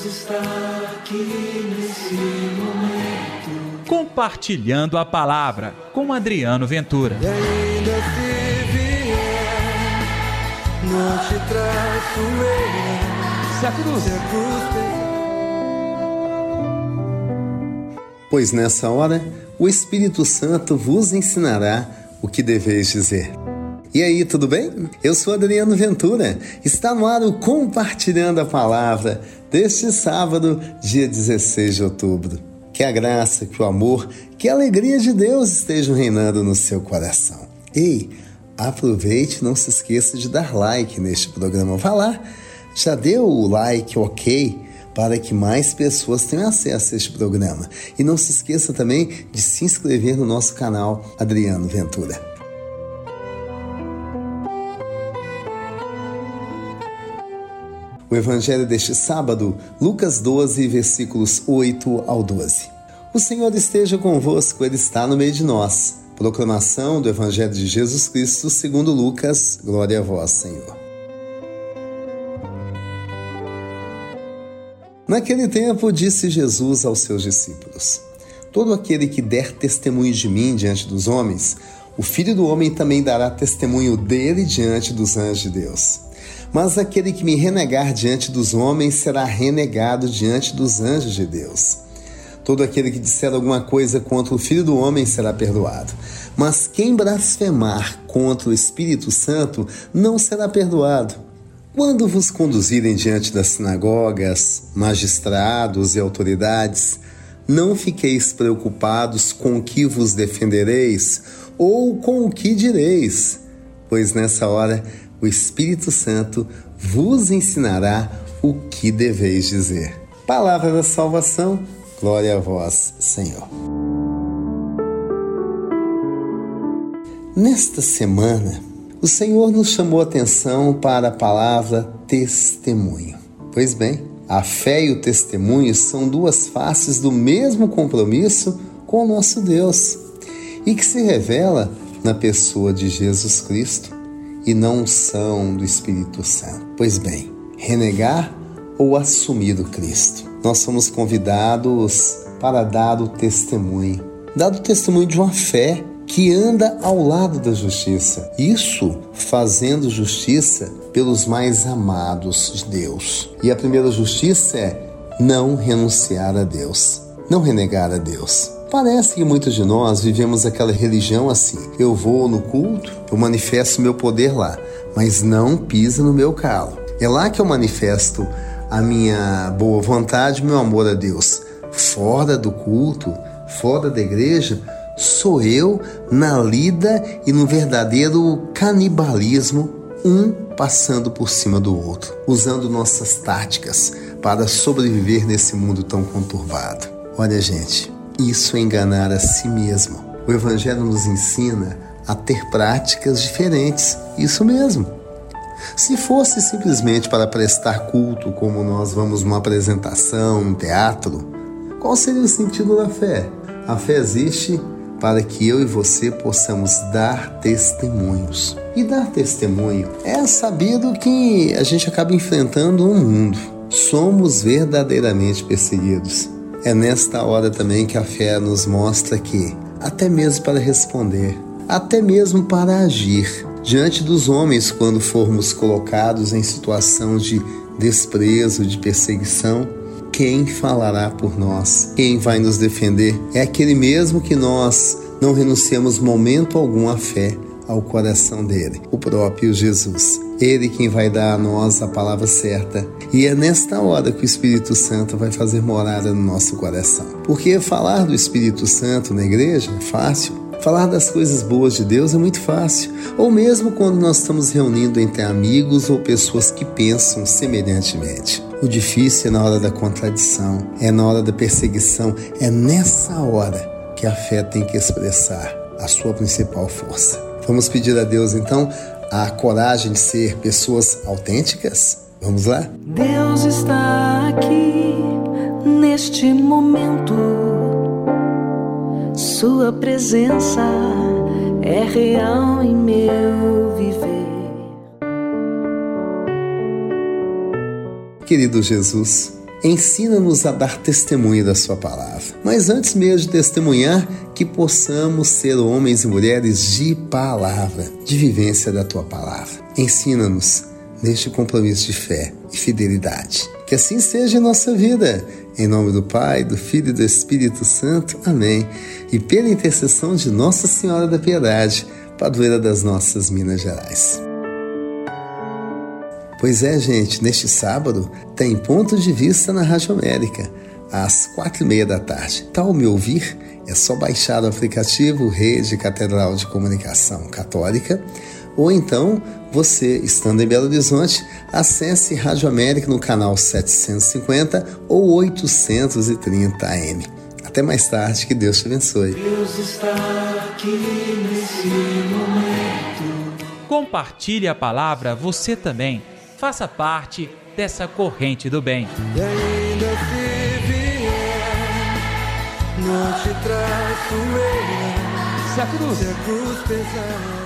Deus está aqui nesse momento. Compartilhando a palavra com Adriano Ventura. E ainda se vier, não te traço eu. Se a cruz. Se a cruz. Pois nessa hora o Espírito Santo vos ensinará o que deveis dizer. E aí, tudo bem? Eu sou Adriano Ventura. Está no ar o Compartilhando a Palavra deste sábado, dia 16 de outubro. Que a graça, que o amor, que a alegria de Deus estejam reinando no seu coração. Ei, aproveite, não se esqueça de dar like neste programa. Vá lá, já deu o like, ok? Para que mais pessoas tenham acesso a este programa. E não se esqueça também de se inscrever no nosso canal Adriano Ventura. O evangelho deste sábado, Lucas 12, versículos 8 ao 12. O Senhor esteja convosco, Ele está no meio de nós. Proclamação do Evangelho de Jesus Cristo segundo Lucas. Glória a vós, Senhor. Naquele tempo disse Jesus aos seus discípulos: Todo aquele que der testemunho de mim diante dos homens, o Filho do homem também dará testemunho dele diante dos anjos de Deus. Mas aquele que me renegar diante dos homens será renegado diante dos anjos de Deus. Todo aquele que disser alguma coisa contra o Filho do Homem será perdoado. Mas quem blasfemar contra o Espírito Santo não será perdoado. Quando vos conduzirem diante das sinagogas, magistrados e autoridades, não fiqueis preocupados com o que vos defendereis ou com o que direis, pois nessa hora o Espírito Santo vos ensinará o que deveis dizer. Palavra da salvação, glória a vós, Senhor. Nesta semana, o Senhor nos chamou a atenção para a palavra testemunho. Pois bem, a fé e o testemunho são duas faces do mesmo compromisso com o nosso Deus e que se revela na pessoa de Jesus Cristo e não são do Espírito Santo. Pois bem, renegar ou assumir o Cristo. Nós somos convidados para dar o testemunho, dar o testemunho de uma fé que anda ao lado da justiça. Isso fazendo justiça pelos mais amados de Deus. E a primeira justiça é não renunciar a Deus, não renegar a Deus. Parece que muitos de nós vivemos aquela religião assim. Eu vou no culto, eu manifesto meu poder lá, mas não pisa no meu calo. É lá que eu manifesto a minha boa vontade, meu amor a Deus. Fora do culto, fora da igreja, sou eu na lida e no verdadeiro canibalismo, um passando por cima do outro, usando nossas táticas para sobreviver nesse mundo tão conturbado. Olha, gente, isso é enganar a si mesmo. O Evangelho nos ensina a ter práticas diferentes. Isso mesmo. Se fosse simplesmente para prestar culto, como nós vamos numa apresentação, um teatro, qual seria o sentido da fé? A fé existe para que eu e você possamos dar testemunhos. E dar testemunho é sabido que a gente acaba enfrentando um mundo. Somos verdadeiramente perseguidos. É nesta hora também que a fé nos mostra que, até mesmo para responder, até mesmo para agir diante dos homens quando formos colocados em situação de desprezo, de perseguição, quem falará por nós? Quem vai nos defender? É aquele mesmo que nós não renunciamos momento algum à fé, ao coração dele, o próprio Jesus. Ele quem vai dar a nós a palavra certa. E é nesta hora que o Espírito Santo vai fazer morada no nosso coração. Porque falar do Espírito Santo na igreja é fácil. Falar das coisas boas de Deus é muito fácil, ou mesmo quando nós estamos reunindo entre amigos ou pessoas que pensam semelhantemente. O difícil é na hora da contradição, é na hora da perseguição, é nessa hora que a fé tem que expressar a sua principal força. Vamos pedir a Deus então a coragem de ser pessoas autênticas? Vamos lá? Deus está aqui neste momento. Sua presença é real em meu viver. Querido Jesus, ensina-nos a dar testemunho da Sua palavra. Mas antes mesmo de testemunhar, que possamos ser homens e mulheres de palavra, de vivência da Tua palavra. Ensina-nos neste compromisso de fé e fidelidade. Que assim seja em nossa vida. Em nome do Pai, do Filho e do Espírito Santo. Amém. E pela intercessão de Nossa Senhora da Piedade, padroeira das nossas Minas Gerais. Pois é, gente, neste sábado tem ponto de vista na Rádio América, às quatro e meia da tarde. Tal me ouvir? É só baixar o aplicativo Rede Catedral de Comunicação Católica ou então você, estando em Belo Horizonte, acesse Rádio América no canal 750 ou 830 AM. Até mais tarde, que Deus te abençoe. Deus está aqui nesse momento. Compartilhe a palavra você também. Faça parte dessa corrente do bem. E ainda se vier, não te traço eu. Se a cruz Se a cruz pesada.